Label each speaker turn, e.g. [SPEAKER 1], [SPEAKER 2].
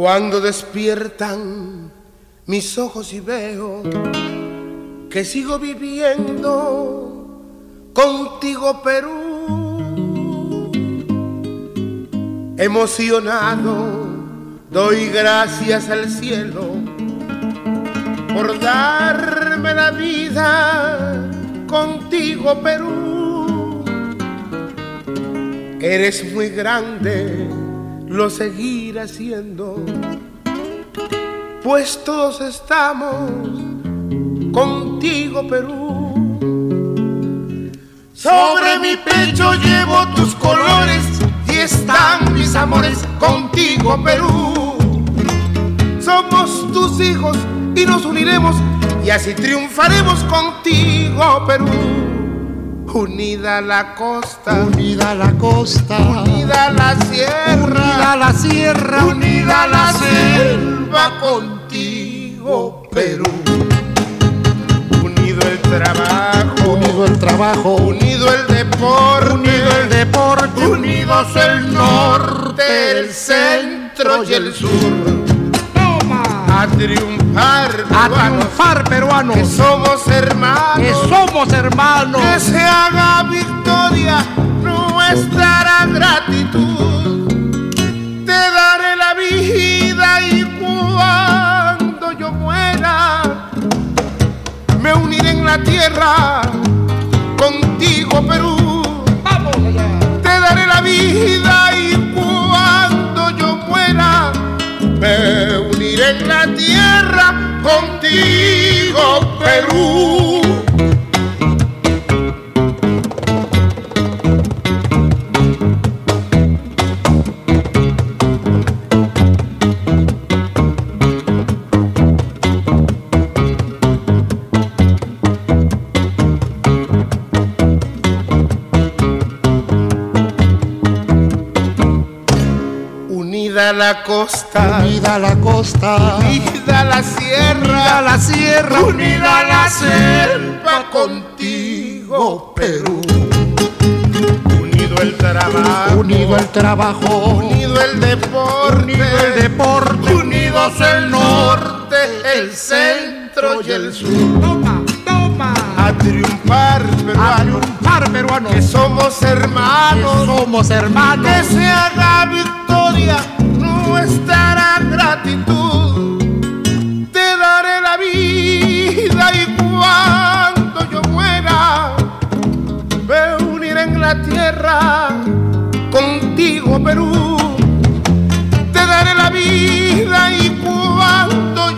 [SPEAKER 1] Cuando despiertan mis ojos y veo que sigo viviendo contigo Perú. Emocionado doy gracias al cielo por darme la vida contigo Perú. Eres muy grande, lo seguiré haciendo, pues todos estamos contigo Perú. Sobre mi pecho llevo tus colores y están mis amores contigo Perú. Somos tus hijos y nos uniremos y así triunfaremos contigo Perú. Unida la costa,
[SPEAKER 2] unida la costa,
[SPEAKER 1] unida la sierra,
[SPEAKER 2] unida la sierra,
[SPEAKER 1] unida la selva contigo Perú. El trabajo,
[SPEAKER 2] unido el trabajo,
[SPEAKER 1] unido el deporte,
[SPEAKER 2] unido el
[SPEAKER 1] centro y el sur.
[SPEAKER 2] Toma.
[SPEAKER 1] A triunfar,
[SPEAKER 2] a triunfar peruanos,
[SPEAKER 1] que somos hermanos,
[SPEAKER 2] que somos hermanos,
[SPEAKER 1] que se haga victoria nuestra gratitud. En la tierra contigo Perú. La costa,
[SPEAKER 2] unida la costa,
[SPEAKER 1] unida la sierra,
[SPEAKER 2] unida la sierra,
[SPEAKER 1] unida la selva contigo, Perú. Unido el trabajo,
[SPEAKER 2] unido el trabajo,
[SPEAKER 1] unido el deporte,
[SPEAKER 2] unido el deporte,
[SPEAKER 1] unidos el norte, el centro y el sur.
[SPEAKER 2] Toma, toma.
[SPEAKER 1] A triunfar, peruano,
[SPEAKER 2] a triunfar, peruano,
[SPEAKER 1] que somos hermanos,
[SPEAKER 2] que somos hermanos,
[SPEAKER 1] que se haga victoria nuestra gratitud. Te daré la vida y cuando yo muera, me uniré en la tierra contigo, Perú. Te daré la vida y cuando